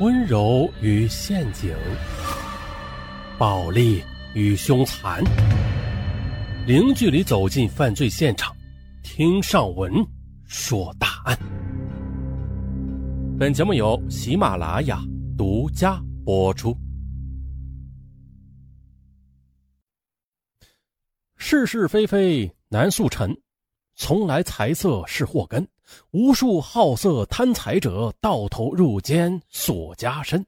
温柔与陷阱，暴力与凶残，零距离走进犯罪现场，听上文说大案。本节目由喜马拉雅独家播出。是是非非难速成，从来财色是祸根。无数好色贪财者，到头入监锁家身。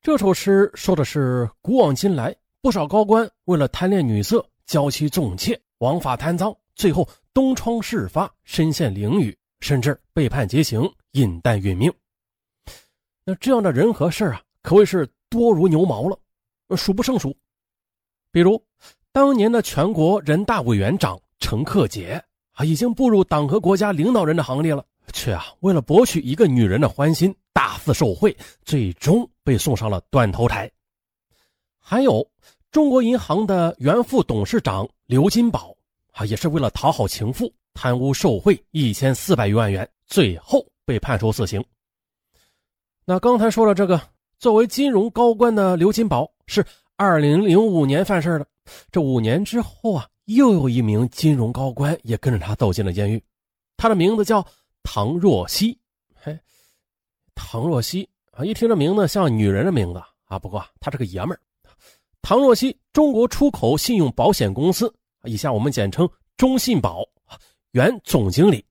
这首诗说的是古往今来，不少高官为了贪恋女色，娇妻纵妾，枉法贪赃，最后东窗事发，身陷囹圄，甚至被判极刑，饮弹殒命。那这样的人和事啊，可谓是多如牛毛了，数不胜数。比如，当年的全国人大委员长陈克杰。啊，已经步入党和国家领导人的行列了，却啊为了博取一个女人的欢心，大肆受贿，最终被送上了断头台。还有中国银行的原副董事长刘金宝，啊也是为了讨好情妇，贪污受贿一千四百余万元，最后被判处死刑。那刚才说了这个，作为金融高官的刘金宝是二零零五年犯事的，这五年之后啊。又有一名金融高官也跟着他走进了监狱，他的名字叫唐若曦。嘿，唐若曦啊，一听这名字像女人的名字啊。不过他是个爷们儿。唐若曦，中国出口信用保险公司以下我们简称中信保原总经理。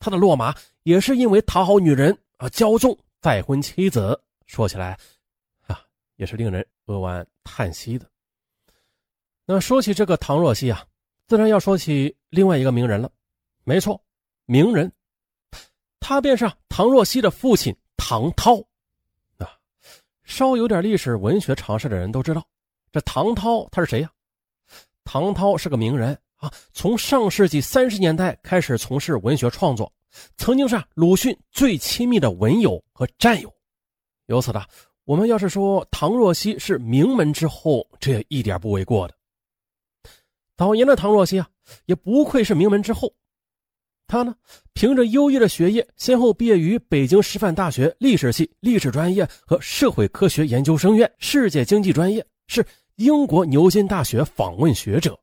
他的落马也是因为讨好女人啊，骄纵再婚妻子。说起来啊，也是令人扼腕叹息的。那说起这个唐若曦啊，自然要说起另外一个名人了。没错，名人，他便是唐若曦的父亲唐涛。啊，稍有点历史文学常识的人都知道，这唐涛他是谁呀？唐涛是个名人啊，从上世纪三十年代开始从事文学创作，曾经是鲁迅最亲密的文友和战友。由此呢，我们要是说唐若曦是名门之后，这也一点不为过的。早年的唐若曦啊，也不愧是名门之后。他呢，凭着优异的学业，先后毕业于北京师范大学历史系历史专业和社会科学研究生院世界经济专业，是英国牛津大学访问学者。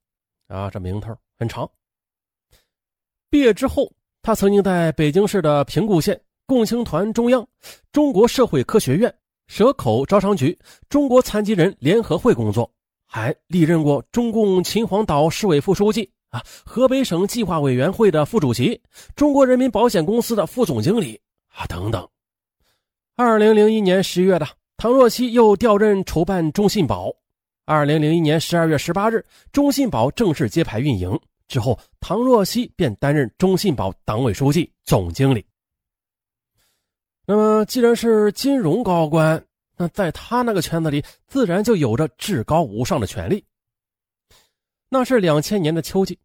啊，这名头很长。毕业之后，他曾经在北京市的平谷县共青团中央、中国社会科学院、蛇口招商局、中国残疾人联合会工作。还历任过中共秦皇岛市委副书记啊，河北省计划委员会的副主席，中国人民保险公司的副总经理啊等等。二零零一年十月的，唐若曦又调任筹办中信保。二零零一年十二月十八日，中信保正式揭牌运营之后，唐若曦便担任中信保党委书记、总经理。那么，既然是金融高官。那在他那个圈子里，自然就有着至高无上的权利。那是两千年的秋季，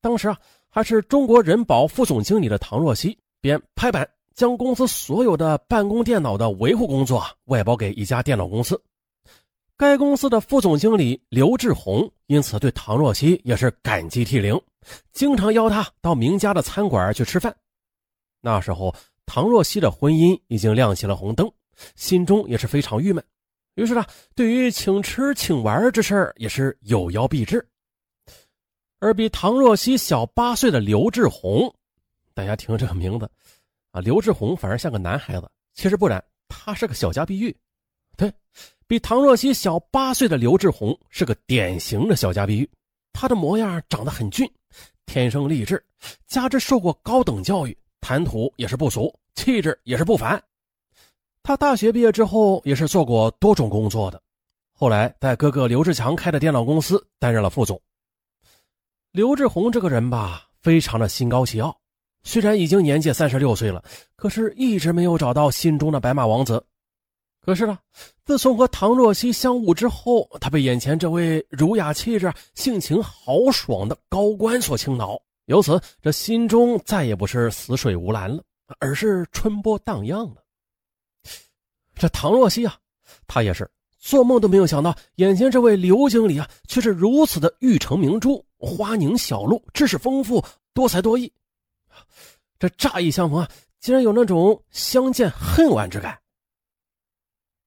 当时啊，还是中国人保副总经理的唐若曦，便拍板将公司所有的办公电脑的维护工作外包给一家电脑公司。该公司的副总经理刘志宏因此对唐若曦也是感激涕零，经常邀她到名家的餐馆去吃饭。那时候，唐若曦的婚姻已经亮起了红灯。心中也是非常郁闷，于是呢，对于请吃请玩这事儿也是有邀必至。而比唐若曦小八岁的刘志宏，大家听这个名字啊，刘志宏反而像个男孩子，其实不然，他是个小家碧玉。对比唐若曦小八岁的刘志宏是个典型的小家碧玉，他的模样长得很俊，天生丽质，加之受过高等教育，谈吐也是不俗，气质也是不凡。他大学毕业之后也是做过多种工作的，后来在哥哥刘志强开的电脑公司担任了副总。刘志宏这个人吧，非常的心高气傲，虽然已经年届三十六岁了，可是一直没有找到心中的白马王子。可是呢，自从和唐若曦相遇之后，他被眼前这位儒雅气质、性情豪爽的高官所倾倒，由此这心中再也不是死水无澜了，而是春波荡漾了。这唐若曦啊，她也是做梦都没有想到，眼前这位刘经理啊，却是如此的玉成明珠、花凝小露，知识丰富，多才多艺。这乍一相逢啊，竟然有那种相见恨晚之感。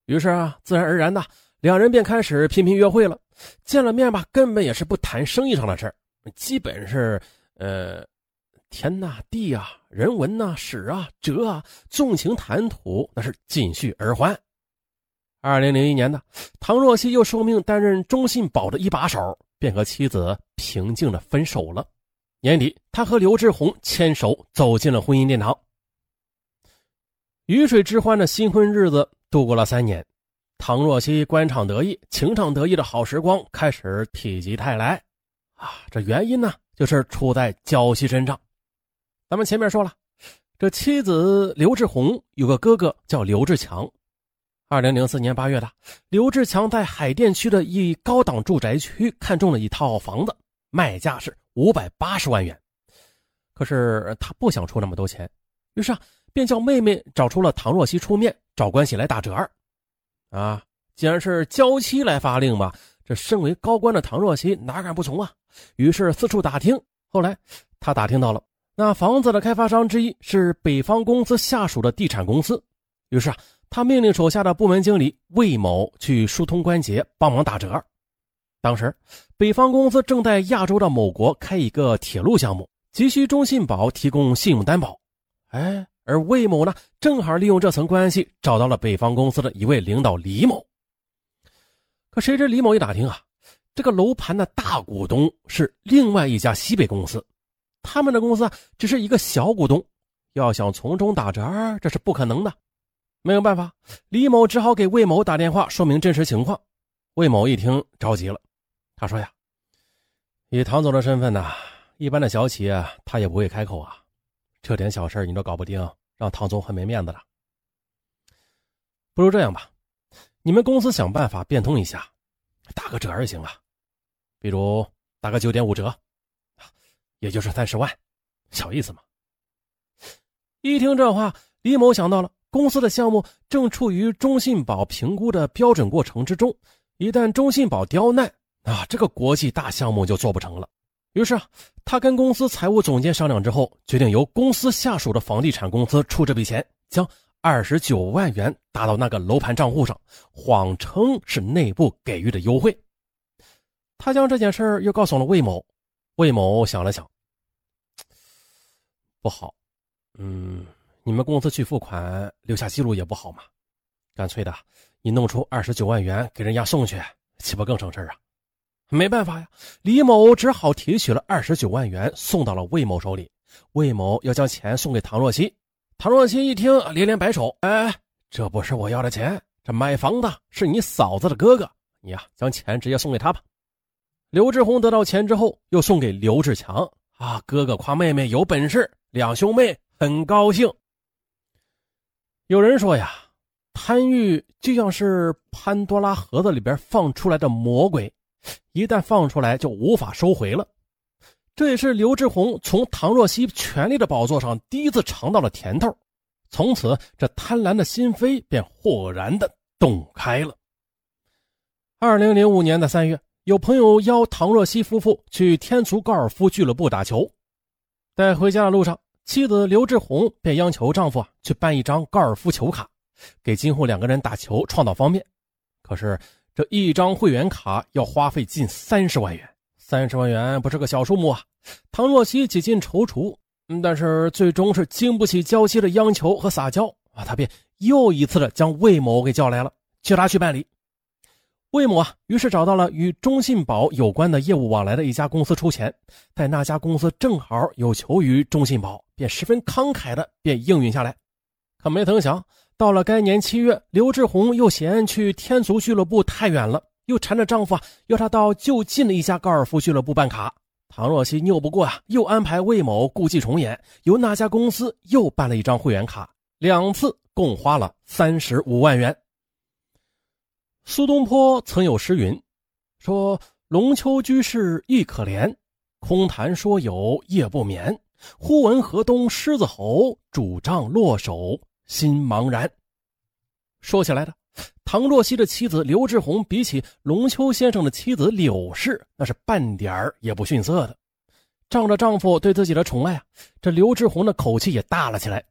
于是啊，自然而然的，两人便开始频频约会了。见了面吧，根本也是不谈生意上的事基本是呃，天呐地啊，人文呐史啊哲啊，纵情谈吐，那是尽续而欢。二零零一年的唐若曦又受命担任中信宝的一把手，便和妻子平静的分手了。年底，他和刘志宏牵手走进了婚姻殿堂。鱼水之欢的新婚日子度过了三年，唐若曦官场得意、情场得意的好时光开始否极泰来。啊，这原因呢，就是出在娇妻身上。咱们前面说了，这妻子刘志宏有个哥哥叫刘志强。二零零四年八月的，刘志强在海淀区的一高档住宅区看中了一套房子，卖价是五百八十万元。可是他不想出那么多钱，于是啊，便叫妹妹找出了唐若曦出面找关系来打折。啊，既然是娇妻来发令嘛，这身为高官的唐若曦哪敢不从啊？于是四处打听，后来他打听到了那房子的开发商之一是北方公司下属的地产公司，于是啊。他命令手下的部门经理魏某去疏通关节，帮忙打折。当时，北方公司正在亚洲的某国开一个铁路项目，急需中信保提供信用担保。哎，而魏某呢，正好利用这层关系，找到了北方公司的一位领导李某。可谁知李某一打听啊，这个楼盘的大股东是另外一家西北公司，他们的公司只是一个小股东，要想从中打折，这是不可能的。没有办法，李某只好给魏某打电话说明真实情况。魏某一听着急了，他说：“呀，以唐总的身份呢，一般的小企业他也不会开口啊。这点小事你都搞不定，让唐总很没面子了。不如这样吧，你们公司想办法变通一下，打个折也行啊，比如打个九点五折，也就是三十万，小意思嘛。”一听这话，李某想到了。公司的项目正处于中信保评估的标准过程之中，一旦中信保刁难，啊，这个国际大项目就做不成了。于是啊，他跟公司财务总监商量之后，决定由公司下属的房地产公司出这笔钱，将二十九万元打到那个楼盘账户上，谎称是内部给予的优惠。他将这件事又告诉了魏某，魏某想了想，不好，嗯。你们公司去付款留下记录也不好嘛，干脆的，你弄出二十九万元给人家送去，岂不更省事啊？没办法呀，李某只好提取了二十九万元送到了魏某手里。魏某要将钱送给唐若曦，唐若曦一听连连摆手：“哎，这不是我要的钱，这买房的是你嫂子的哥哥，你呀将钱直接送给他吧。”刘志宏得到钱之后，又送给刘志强：“啊，哥哥夸妹妹有本事，两兄妹很高兴。”有人说呀，贪欲就像是潘多拉盒子里边放出来的魔鬼，一旦放出来就无法收回了。这也是刘志宏从唐若曦权力的宝座上第一次尝到了甜头，从此这贪婪的心扉便豁然的洞开了。二零零五年的三月，有朋友邀唐若曦夫妇去天足高尔夫俱乐部打球，在回家的路上。妻子刘志宏便央求丈夫啊去办一张高尔夫球卡，给今后两个人打球创造方便。可是这一张会员卡要花费近三十万元，三十万元不是个小数目啊！唐若曦几近踌躇，但是最终是经不起娇妻的央求和撒娇啊，他便又一次的将魏某给叫来了，叫他去办理。魏某啊，于是找到了与中信宝有关的业务往来的一家公司出钱，在那家公司正好有求于中信宝，便十分慷慨的便应允下来。可没曾想，到了该年七月，刘志宏又嫌去天足俱乐部太远了，又缠着丈夫啊要他到就近的一家高尔夫俱乐部办卡。唐若曦拗不过啊，又安排魏某故伎重演，由那家公司又办了一张会员卡，两次共花了三十五万元。苏东坡曾有诗云：“说龙丘居士亦可怜，空谈说有夜不眠。忽闻河东狮子吼，主帐落手心茫然。”说起来的，唐若曦的妻子刘志宏比起龙丘先生的妻子柳氏，那是半点儿也不逊色的。仗着丈夫对自己的宠爱啊，这刘志宏的口气也大了起来。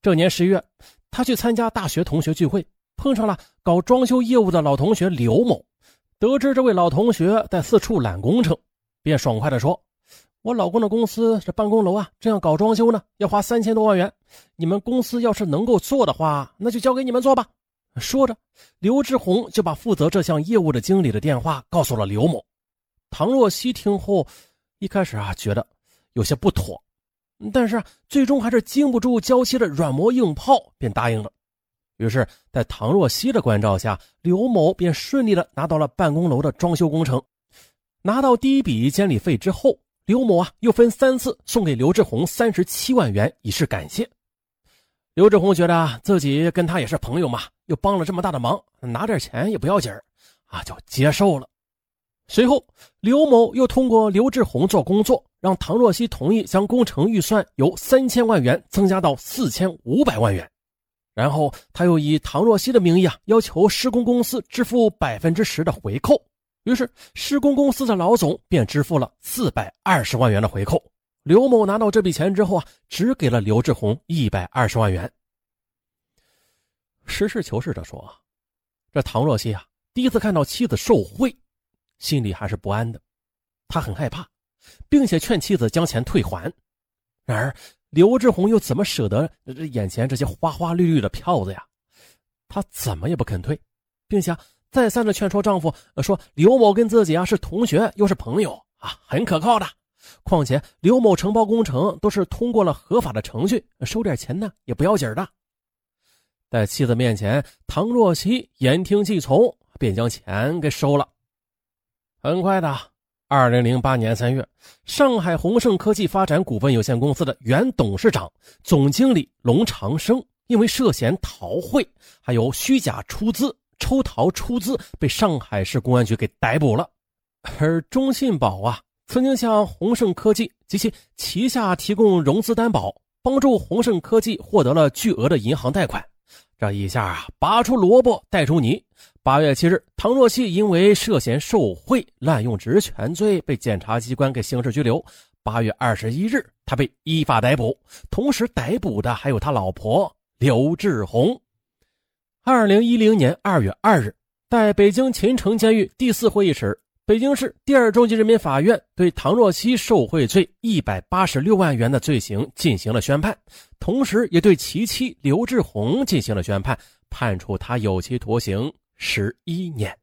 这年十月，他去参加大学同学聚会。碰上了搞装修业务的老同学刘某。得知这位老同学在四处揽工程，便爽快地说：“我老公的公司这办公楼啊，正要搞装修呢，要花三千多万元。你们公司要是能够做的话，那就交给你们做吧。”说着，刘志宏就把负责这项业务的经理的电话告诉了刘某。唐若曦听后，一开始啊觉得有些不妥，但是最终还是经不住娇妻的软磨硬泡，便答应了。于是，在唐若曦的关照下，刘某便顺利的拿到了办公楼的装修工程。拿到第一笔监理费之后，刘某啊又分三次送给刘志宏三十七万元以示感谢。刘志宏觉得自己跟他也是朋友嘛，又帮了这么大的忙，拿点钱也不要紧儿，啊，就接受了。随后，刘某又通过刘志宏做工作，让唐若曦同意将工程预算由三千万元增加到四千五百万元。然后，他又以唐若曦的名义啊，要求施工公司支付百分之十的回扣。于是，施工公司的老总便支付了四百二十万元的回扣。刘某拿到这笔钱之后啊，只给了刘志宏一百二十万元。实事求是的说，这唐若曦啊，第一次看到妻子受贿。心里还是不安的，他很害怕，并且劝妻子将钱退还。然而，刘志宏又怎么舍得这眼前这些花花绿绿的票子呀？他怎么也不肯退，并且再三的劝说丈夫说：“刘某跟自己啊是同学，又是朋友啊，很可靠的。况且刘某承包工程都是通过了合法的程序，收点钱呢也不要紧的。”在妻子面前，唐若曦言听计从，便将钱给收了。很快的，二零零八年三月，上海宏盛科技发展股份有限公司的原董事长、总经理龙长生，因为涉嫌逃汇，还有虚假出资、抽逃出资，被上海市公安局给逮捕了。而中信保啊，曾经向宏盛科技及其旗下提供融资担保，帮助宏盛科技获得了巨额的银行贷款。这一下啊，拔出萝卜带出泥。八月七日，唐若曦因为涉嫌受贿、滥用职权罪被检察机关给刑事拘留。八月二十一日，他被依法逮捕，同时逮捕的还有他老婆刘志宏。二零一零年二月二日，在北京秦城监狱第四会议室，北京市第二中级人民法院对唐若曦受贿罪一百八十六万元的罪行进行了宣判，同时也对其妻刘志宏进行了宣判，判处他有期徒刑。十一年，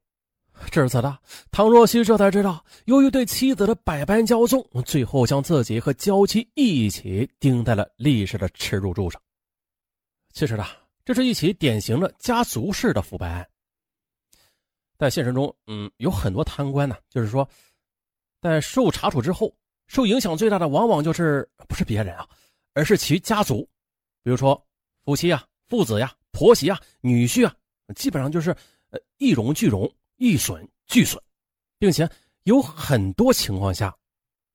至此的唐若曦这才知道，由于对妻子的百般骄纵，最后将自己和娇妻一起钉在了历史的耻辱柱上。其实呢，这是一起典型的家族式的腐败案。在现实中，嗯，有很多贪官呢，就是说，在受查处之后，受影响最大的往往就是不是别人啊，而是其家族，比如说夫妻啊、父子呀、婆媳啊、女婿啊，基本上就是。呃，一荣俱荣，一损俱损，并且有很多情况下，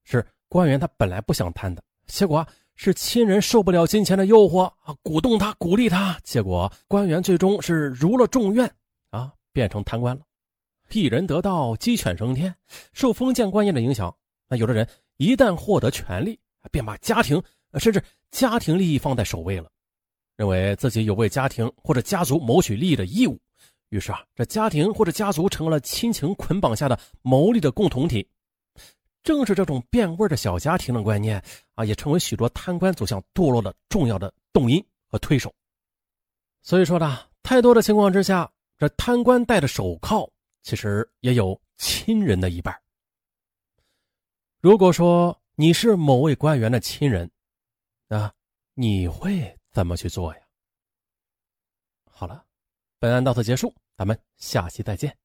是官员他本来不想贪的，结果是亲人受不了金钱的诱惑啊，鼓动他，鼓励他，结果官员最终是如了众愿啊，变成贪官了。一人得道，鸡犬升天。受封建观念的影响，那有的人一旦获得权力，便把家庭甚至家庭利益放在首位了，认为自己有为家庭或者家族谋取利益的义务。于是啊，这家庭或者家族成了亲情捆绑下的牟利的共同体。正是这种变味的小家庭的观念啊，也成为许多贪官走向堕落的重要的动因和推手。所以说呢，太多的情况之下，这贪官戴的手铐其实也有亲人的一半。如果说你是某位官员的亲人，啊，你会怎么去做呀？好了。本案到此结束，咱们下期再见。